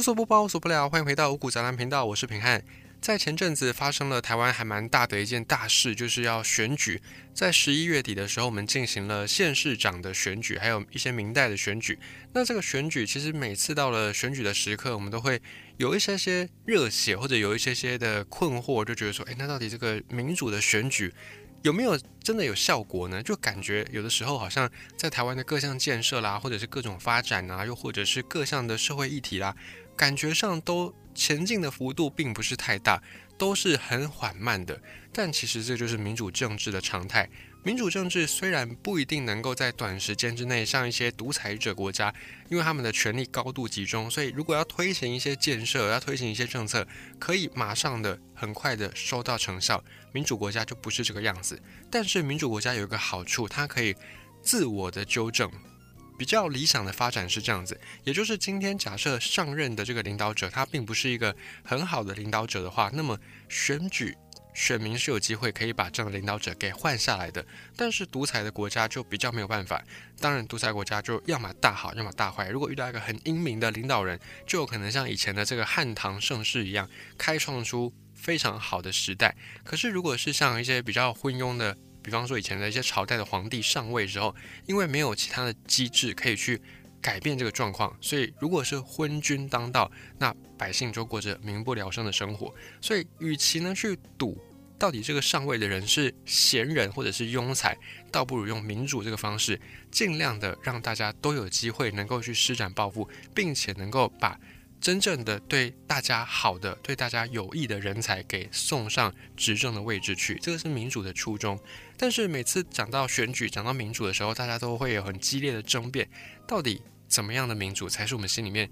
无所不包，无所不聊，欢迎回到五谷杂粮频道，我是平汉。在前阵子发生了台湾还蛮大的一件大事，就是要选举。在十一月底的时候，我们进行了县市长的选举，还有一些明代的选举。那这个选举其实每次到了选举的时刻，我们都会有一些些热血，或者有一些些的困惑，就觉得说，诶，那到底这个民主的选举有没有真的有效果呢？就感觉有的时候好像在台湾的各项建设啦，或者是各种发展啊，又或者是各项的社会议题啦。感觉上都前进的幅度并不是太大，都是很缓慢的。但其实这就是民主政治的常态。民主政治虽然不一定能够在短时间之内像一些独裁者国家，因为他们的权力高度集中，所以如果要推行一些建设，要推行一些政策，可以马上的、很快的收到成效。民主国家就不是这个样子。但是民主国家有一个好处，它可以自我的纠正。比较理想的发展是这样子，也就是今天假设上任的这个领导者他并不是一个很好的领导者的话，那么选举选民是有机会可以把这样的领导者给换下来的。但是独裁的国家就比较没有办法，当然独裁国家就要么大好，要么大坏。如果遇到一个很英明的领导人，就有可能像以前的这个汉唐盛世一样，开创出非常好的时代。可是如果是像一些比较昏庸的，比方说，以前的一些朝代的皇帝上位之后，因为没有其他的机制可以去改变这个状况，所以如果是昏君当道，那百姓就过着民不聊生的生活。所以，与其呢去赌到底这个上位的人是贤人或者是庸才，倒不如用民主这个方式，尽量的让大家都有机会能够去施展抱负，并且能够把。真正的对大家好的、对大家有益的人才给送上执政的位置去，这个是民主的初衷。但是每次讲到选举、讲到民主的时候，大家都会有很激烈的争辩：到底怎么样的民主才是我们心里面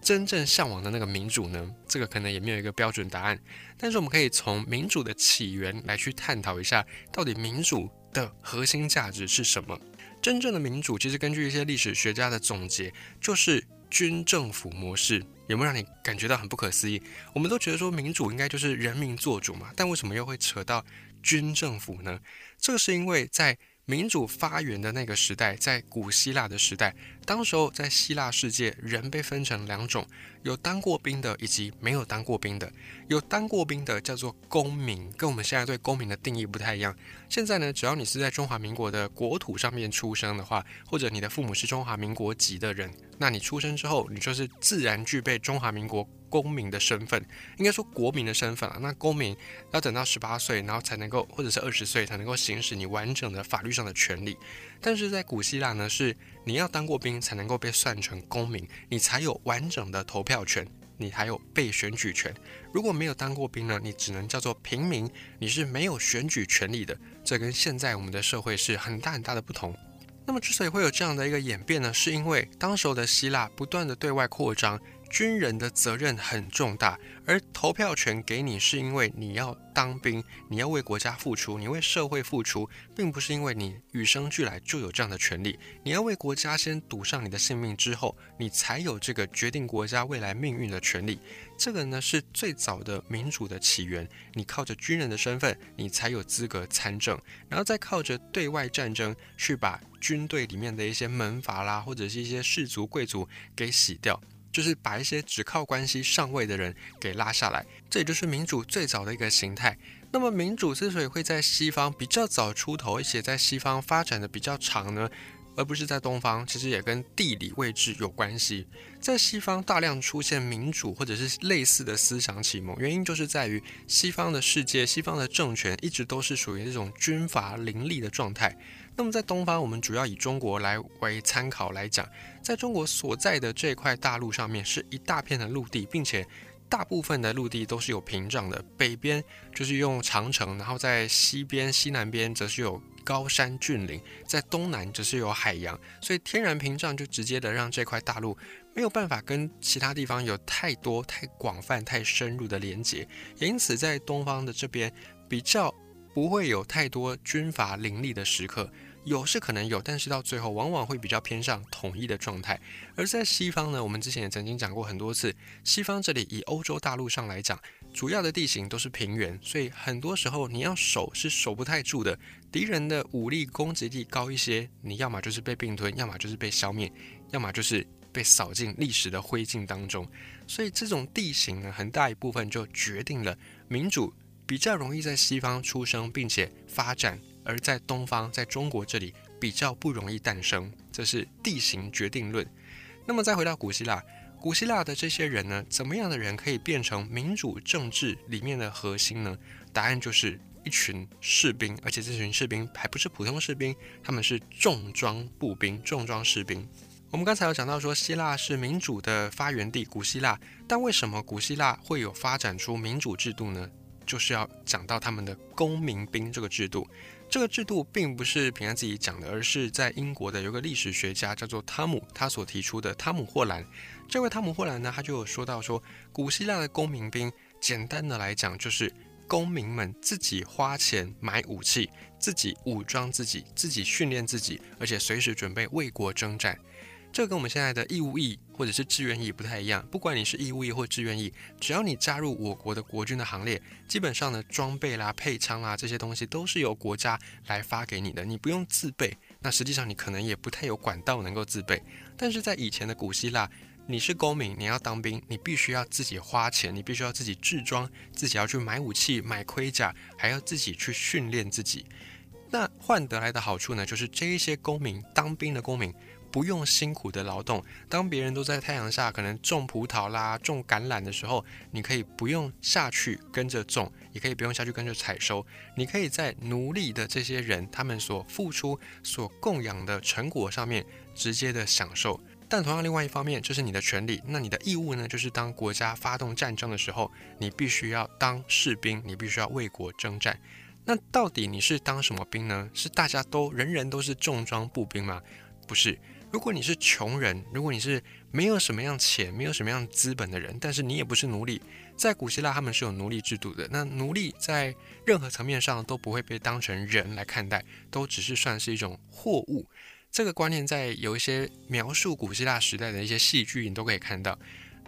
真正向往的那个民主呢？这个可能也没有一个标准答案。但是我们可以从民主的起源来去探讨一下，到底民主的核心价值是什么？真正的民主其实根据一些历史学家的总结，就是军政府模式。有没有让你感觉到很不可思议？我们都觉得说民主应该就是人民做主嘛，但为什么又会扯到军政府呢？这个是因为在。民主发源的那个时代，在古希腊的时代，当时候在希腊世界，人被分成两种，有当过兵的，以及没有当过兵的。有当过兵的叫做公民，跟我们现在对公民的定义不太一样。现在呢，只要你是在中华民国的国土上面出生的话，或者你的父母是中华民国籍的人，那你出生之后，你就是自然具备中华民国。公民的身份，应该说国民的身份啊。那公民要等到十八岁，然后才能够，或者是二十岁才能够行使你完整的法律上的权利。但是在古希腊呢，是你要当过兵才能够被算成公民，你才有完整的投票权，你还有被选举权。如果没有当过兵呢，你只能叫做平民，你是没有选举权利的。这跟现在我们的社会是很大很大的不同。那么之所以会有这样的一个演变呢，是因为当时候的希腊不断的对外扩张。军人的责任很重大，而投票权给你是因为你要当兵，你要为国家付出，你为社会付出，并不是因为你与生俱来就有这样的权利。你要为国家先赌上你的性命之后，你才有这个决定国家未来命运的权利。这个呢是最早的民主的起源。你靠着军人的身份，你才有资格参政，然后再靠着对外战争去把军队里面的一些门阀啦，或者是一些士族贵族给洗掉。就是把一些只靠关系上位的人给拉下来，这也就是民主最早的一个形态。那么，民主之所以会在西方比较早出头，而且在西方发展的比较长呢，而不是在东方，其实也跟地理位置有关系。在西方大量出现民主或者是类似的思想启蒙，原因就是在于西方的世界、西方的政权一直都是属于这种军阀林立的状态。那么在东方，我们主要以中国来为参考来讲，在中国所在的这块大陆上面，是一大片的陆地，并且大部分的陆地都是有屏障的。北边就是用长城，然后在西边、西南边则是有高山峻岭，在东南则是有海洋，所以天然屏障就直接的让这块大陆没有办法跟其他地方有太多、太广泛、太深入的连接，也因此在东方的这边比较不会有太多军阀林立的时刻。有是可能有，但是到最后往往会比较偏向统一的状态。而在西方呢，我们之前也曾经讲过很多次，西方这里以欧洲大陆上来讲，主要的地形都是平原，所以很多时候你要守是守不太住的。敌人的武力攻击力高一些，你要么就是被并吞，要么就是被消灭，要么就是被扫进历史的灰烬当中。所以这种地形呢，很大一部分就决定了民主比较容易在西方出生并且发展，而在东方，在中国这里比较不容易诞生。这是地形决定论。那么再回到古希腊，古希腊的这些人呢，怎么样的人可以变成民主政治里面的核心呢？答案就是一群士兵，而且这群士兵还不是普通士兵，他们是重装步兵、重装士兵。我们刚才有讲到说，希腊是民主的发源地，古希腊。但为什么古希腊会有发展出民主制度呢？就是要讲到他们的公民兵这个制度。这个制度并不是平安自己讲的，而是在英国的有个历史学家叫做汤姆，他所提出的。汤姆霍兰，这位汤姆霍兰呢，他就有说到说，古希腊的公民兵，简单的来讲，就是公民们自己花钱买武器，自己武装自己，自己训练自己，而且随时准备为国征战。这跟我们现在的义务役或者是志愿役不太一样。不管你是义务役或志愿役，只要你加入我国的国军的行列，基本上呢，装备啦、配枪啦这些东西都是由国家来发给你的，你不用自备。那实际上你可能也不太有管道能够自备。但是在以前的古希腊，你是公民，你要当兵，你必须要自己花钱，你必须要自己制装，自己要去买武器、买盔甲，还要自己去训练自己。那换得来的好处呢，就是这一些公民当兵的公民。不用辛苦的劳动，当别人都在太阳下可能种葡萄啦、种橄榄的时候，你可以不用下去跟着种，也可以不用下去跟着采收。你可以在奴隶的这些人他们所付出、所供养的成果上面直接的享受。但同样，另外一方面，这是你的权利。那你的义务呢？就是当国家发动战争的时候，你必须要当士兵，你必须要为国征战。那到底你是当什么兵呢？是大家都人人都是重装步兵吗？不是。如果你是穷人，如果你是没有什么样钱、没有什么样资本的人，但是你也不是奴隶，在古希腊他们是有奴隶制度的。那奴隶在任何层面上都不会被当成人来看待，都只是算是一种货物。这个观念在有一些描述古希腊时代的一些戏剧，你都可以看到。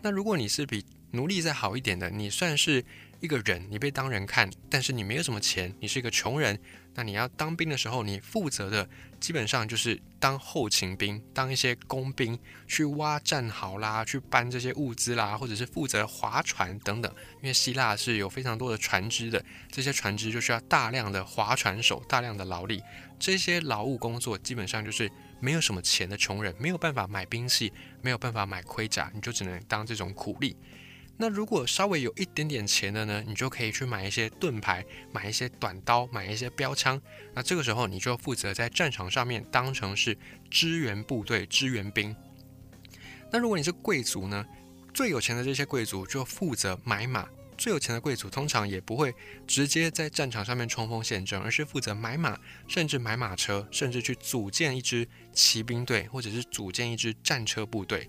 那如果你是比奴隶再好一点的，你算是一个人，你被当人看，但是你没有什么钱，你是一个穷人。那你要当兵的时候，你负责的基本上就是当后勤兵，当一些工兵，去挖战壕啦，去搬这些物资啦，或者是负责划船等等。因为希腊是有非常多的船只的，这些船只就需要大量的划船手，大量的劳力。这些劳务工作基本上就是没有什么钱的穷人，没有办法买兵器，没有办法买盔甲，你就只能当这种苦力。那如果稍微有一点点钱的呢，你就可以去买一些盾牌，买一些短刀，买一些标枪。那这个时候你就负责在战场上面当成是支援部队、支援兵。那如果你是贵族呢，最有钱的这些贵族就负责买马。最有钱的贵族通常也不会直接在战场上面冲锋陷阵，而是负责买马，甚至买马车，甚至去组建一支骑兵队，或者是组建一支战车部队。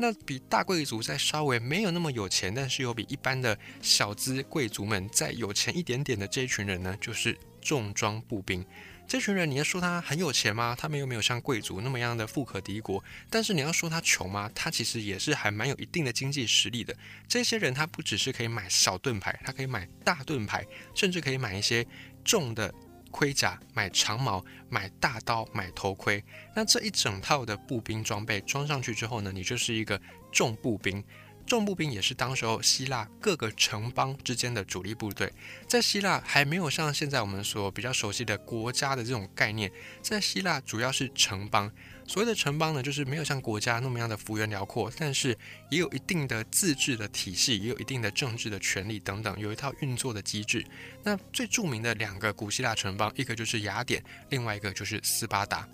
那比大贵族再稍微没有那么有钱，但是又比一般的小资贵族们再有钱一点点的这一群人呢，就是重装步兵。这群人，你要说他很有钱吗？他们又没有像贵族那么样的富可敌国。但是你要说他穷吗？他其实也是还蛮有一定的经济实力的。这些人他不只是可以买小盾牌，他可以买大盾牌，甚至可以买一些重的。盔甲、买长矛、买大刀、买头盔，那这一整套的步兵装备装上去之后呢，你就是一个重步兵。重步兵也是当时候希腊各个城邦之间的主力部队。在希腊还没有像现在我们所比较熟悉的国家的这种概念，在希腊主要是城邦。所谓的城邦呢，就是没有像国家那么样的幅员辽阔，但是也有一定的自治的体系，也有一定的政治的权利等等，有一套运作的机制。那最著名的两个古希腊城邦，一个就是雅典，另外一个就是斯巴达。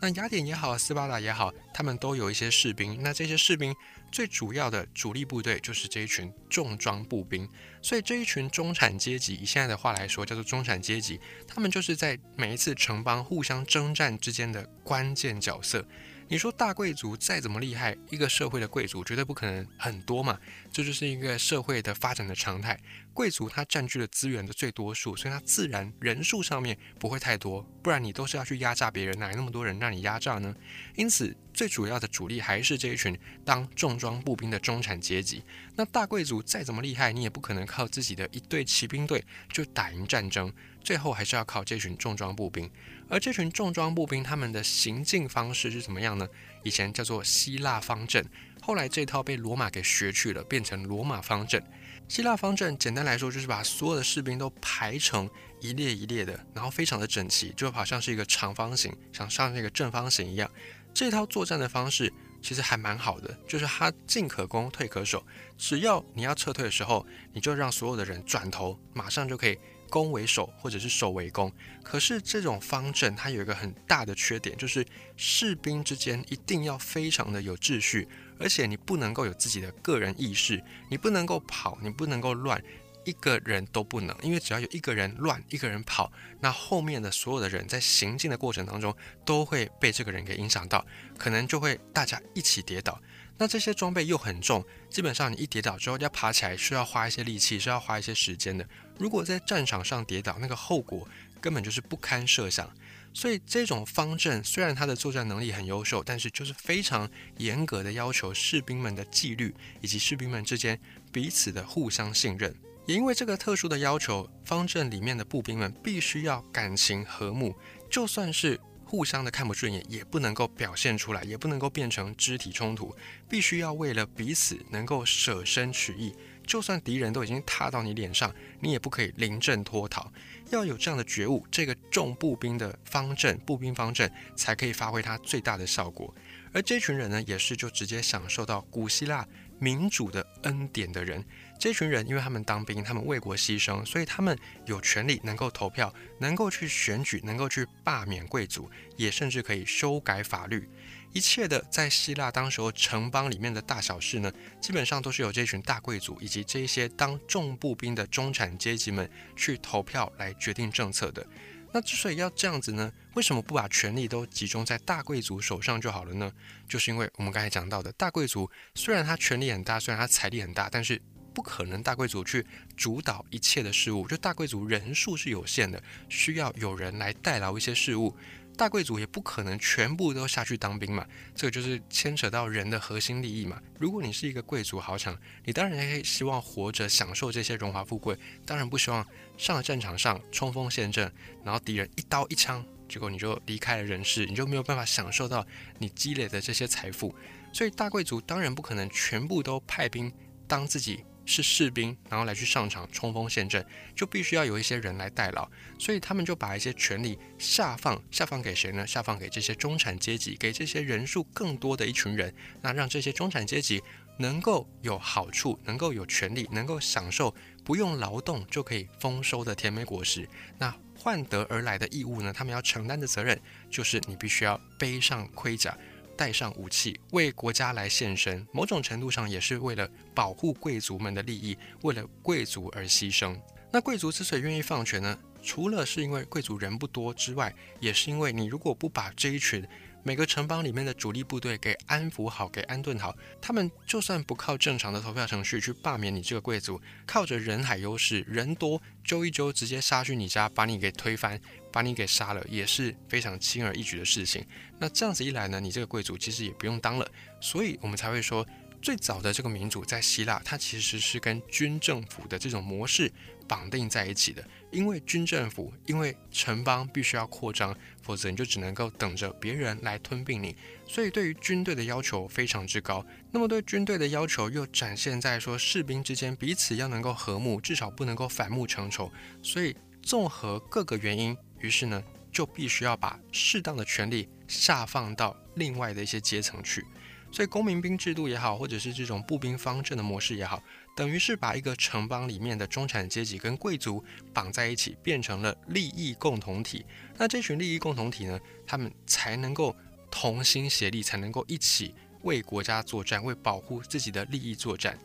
那雅典也好，斯巴达也好，他们都有一些士兵。那这些士兵最主要的主力部队就是这一群重装步兵。所以这一群中产阶级，以现在的话来说，叫做中产阶级，他们就是在每一次城邦互相征战之间的关键角色。你说大贵族再怎么厉害，一个社会的贵族绝对不可能很多嘛，这就是一个社会的发展的常态。贵族他占据了资源的最多数，所以他自然人数上面不会太多，不然你都是要去压榨别人，哪来那么多人让你压榨呢？因此，最主要的主力还是这一群当重装步兵的中产阶级。那大贵族再怎么厉害，你也不可能靠自己的一队骑兵队就打赢战争。最后还是要靠这群重装步兵。而这群重装步兵他们的行进方式是怎么样呢？以前叫做希腊方阵，后来这套被罗马给学去了，变成罗马方阵。希腊方阵简单来说就是把所有的士兵都排成一列一列的，然后非常的整齐，就好像是一个长方形，像上那个正方形一样。这套作战的方式其实还蛮好的，就是它进可攻，退可守。只要你要撤退的时候，你就让所有的人转头，马上就可以攻为守，或者是守为攻。可是这种方阵它有一个很大的缺点，就是士兵之间一定要非常的有秩序。而且你不能够有自己的个人意识，你不能够跑，你不能够乱，一个人都不能，因为只要有一个人乱，一个人跑，那后面的所有的人在行进的过程当中都会被这个人给影响到，可能就会大家一起跌倒。那这些装备又很重，基本上你一跌倒之后要爬起来需要花一些力气，需要花一些时间的。如果在战场上跌倒，那个后果根本就是不堪设想。所以这种方阵虽然它的作战能力很优秀，但是就是非常严格的要求士兵们的纪律以及士兵们之间彼此的互相信任。也因为这个特殊的要求，方阵里面的步兵们必须要感情和睦，就算是互相的看不顺眼，也不能够表现出来，也不能够变成肢体冲突，必须要为了彼此能够舍身取义。就算敌人都已经踏到你脸上，你也不可以临阵脱逃。要有这样的觉悟，这个重步兵的方阵，步兵方阵才可以发挥它最大的效果。而这群人呢，也是就直接享受到古希腊民主的恩典的人。这群人，因为他们当兵，他们为国牺牲，所以他们有权利能够投票，能够去选举，能够去罢免贵族，也甚至可以修改法律。一切的在希腊当时候城邦里面的大小事呢，基本上都是由这群大贵族以及这些当重步兵的中产阶级们去投票来决定政策的。那之所以要这样子呢，为什么不把权力都集中在大贵族手上就好了呢？就是因为我们刚才讲到的，大贵族虽然他权力很大，虽然他财力很大，但是不可能大贵族去主导一切的事物。就大贵族人数是有限的，需要有人来代劳一些事物。大贵族也不可能全部都下去当兵嘛，这个就是牵扯到人的核心利益嘛。如果你是一个贵族豪强，你当然可以希望活着享受这些荣华富贵，当然不希望上了战场上冲锋陷阵，然后敌人一刀一枪，结果你就离开了人世，你就没有办法享受到你积累的这些财富。所以大贵族当然不可能全部都派兵当自己。是士兵，然后来去上场冲锋陷阵，就必须要有一些人来代劳，所以他们就把一些权力下放，下放给谁呢？下放给这些中产阶级，给这些人数更多的一群人，那让这些中产阶级能够有好处，能够有权利，能够享受不用劳动就可以丰收的甜美果实。那换得而来的义务呢？他们要承担的责任就是你必须要背上盔甲。带上武器为国家来献身，某种程度上也是为了保护贵族们的利益，为了贵族而牺牲。那贵族之所以愿意放权呢？除了是因为贵族人不多之外，也是因为你如果不把这一群每个城邦里面的主力部队给安抚好、给安顿好，他们就算不靠正常的投票程序去罢免你这个贵族，靠着人海优势，人多揪一揪，直接杀去你家，把你给推翻。把你给杀了也是非常轻而易举的事情。那这样子一来呢，你这个贵族其实也不用当了。所以我们才会说，最早的这个民主在希腊，它其实是跟军政府的这种模式绑定在一起的。因为军政府，因为城邦必须要扩张，否则你就只能够等着别人来吞并你。所以对于军队的要求非常之高。那么对军队的要求又展现在说，士兵之间彼此要能够和睦，至少不能够反目成仇。所以综合各个原因。于是呢，就必须要把适当的权力下放到另外的一些阶层去。所以，公民兵制度也好，或者是这种步兵方阵的模式也好，等于是把一个城邦里面的中产阶级跟贵族绑在一起，变成了利益共同体。那这群利益共同体呢，他们才能够同心协力，才能够一起为国家作战，为保护自己的利益作战。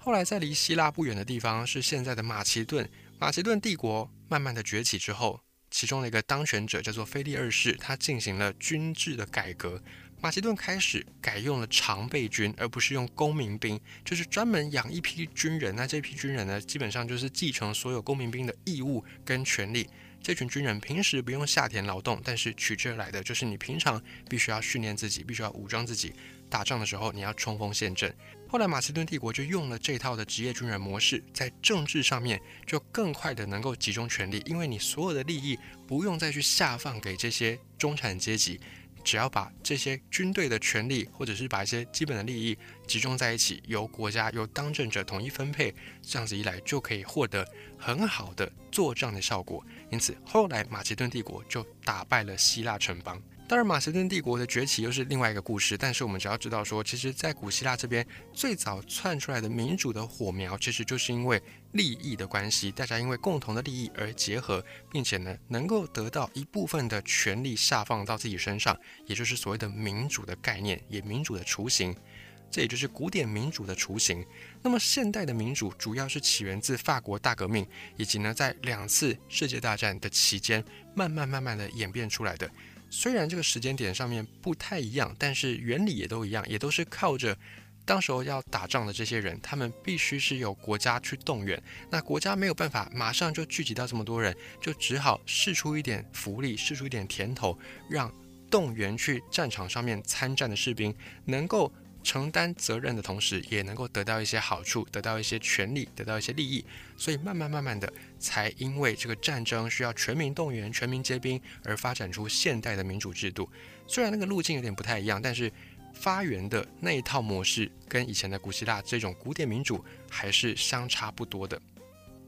后来，在离希腊不远的地方，是现在的马其顿。马其顿帝国慢慢的崛起之后。其中的一个当选者叫做腓力二世，他进行了军制的改革。马其顿开始改用了常备军，而不是用公民兵，就是专门养一批军人。那这批军人呢，基本上就是继承所有公民兵的义务跟权利。这群军人平时不用下田劳动，但是取之而来的就是你平常必须要训练自己，必须要武装自己，打仗的时候你要冲锋陷阵。后来马其顿帝国就用了这套的职业军人模式，在政治上面就更快的能够集中权力，因为你所有的利益不用再去下放给这些中产阶级，只要把这些军队的权利或者是把一些基本的利益集中在一起，由国家由当政者统一分配，这样子一来就可以获得很好的作战的效果。因此后来马其顿帝国就打败了希腊城邦。当然，马其顿帝国的崛起又是另外一个故事。但是我们只要知道说，其实，在古希腊这边最早窜出来的民主的火苗，其实就是因为利益的关系，大家因为共同的利益而结合，并且呢，能够得到一部分的权力下放到自己身上，也就是所谓的民主的概念，也民主的雏形。这也就是古典民主的雏形。那么，现代的民主主要是起源自法国大革命，以及呢，在两次世界大战的期间，慢慢慢慢的演变出来的。虽然这个时间点上面不太一样，但是原理也都一样，也都是靠着当时候要打仗的这些人，他们必须是有国家去动员。那国家没有办法马上就聚集到这么多人，就只好试出一点福利，试出一点甜头，让动员去战场上面参战的士兵能够。承担责任的同时，也能够得到一些好处，得到一些权利，得到一些利益，所以慢慢慢慢的，才因为这个战争需要全民动员、全民皆兵，而发展出现代的民主制度。虽然那个路径有点不太一样，但是发源的那一套模式跟以前的古希腊这种古典民主还是相差不多的。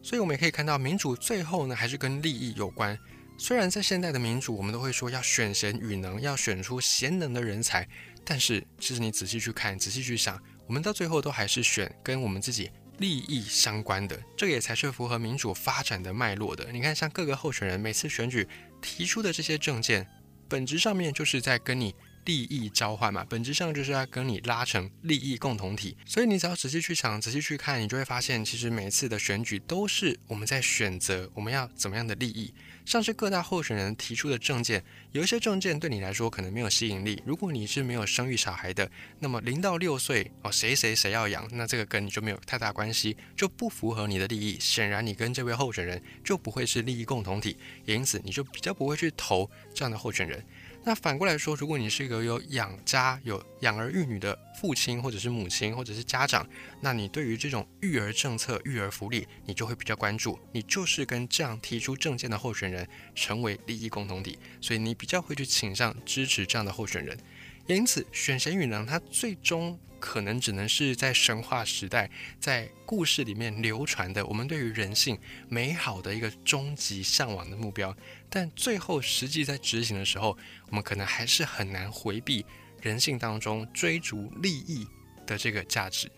所以我们也可以看到，民主最后呢，还是跟利益有关。虽然在现代的民主，我们都会说要选贤与能，要选出贤能的人才。但是，其实你仔细去看，仔细去想，我们到最后都还是选跟我们自己利益相关的，这个也才是符合民主发展的脉络的。你看，像各个候选人每次选举提出的这些政见，本质上面就是在跟你。利益交换嘛，本质上就是要跟你拉成利益共同体。所以你只要仔细去想、仔细去看，你就会发现，其实每一次的选举都是我们在选择我们要怎么样的利益。像是各大候选人提出的政见，有一些政见对你来说可能没有吸引力。如果你是没有生育小孩的，那么零到六岁哦，谁谁谁要养，那这个跟你就没有太大关系，就不符合你的利益。显然，你跟这位候选人就不会是利益共同体，也因此你就比较不会去投这样的候选人。那反过来说，如果你是一个有养家、有养儿育女的父亲，或者是母亲，或者是家长，那你对于这种育儿政策、育儿福利，你就会比较关注。你就是跟这样提出证件的候选人成为利益共同体，所以你比较会去倾向支持这样的候选人。因此，选神与狼，它最终可能只能是在神话时代，在故事里面流传的我们对于人性美好的一个终极向往的目标。但最后实际在执行的时候，我们可能还是很难回避人性当中追逐利益的这个价值。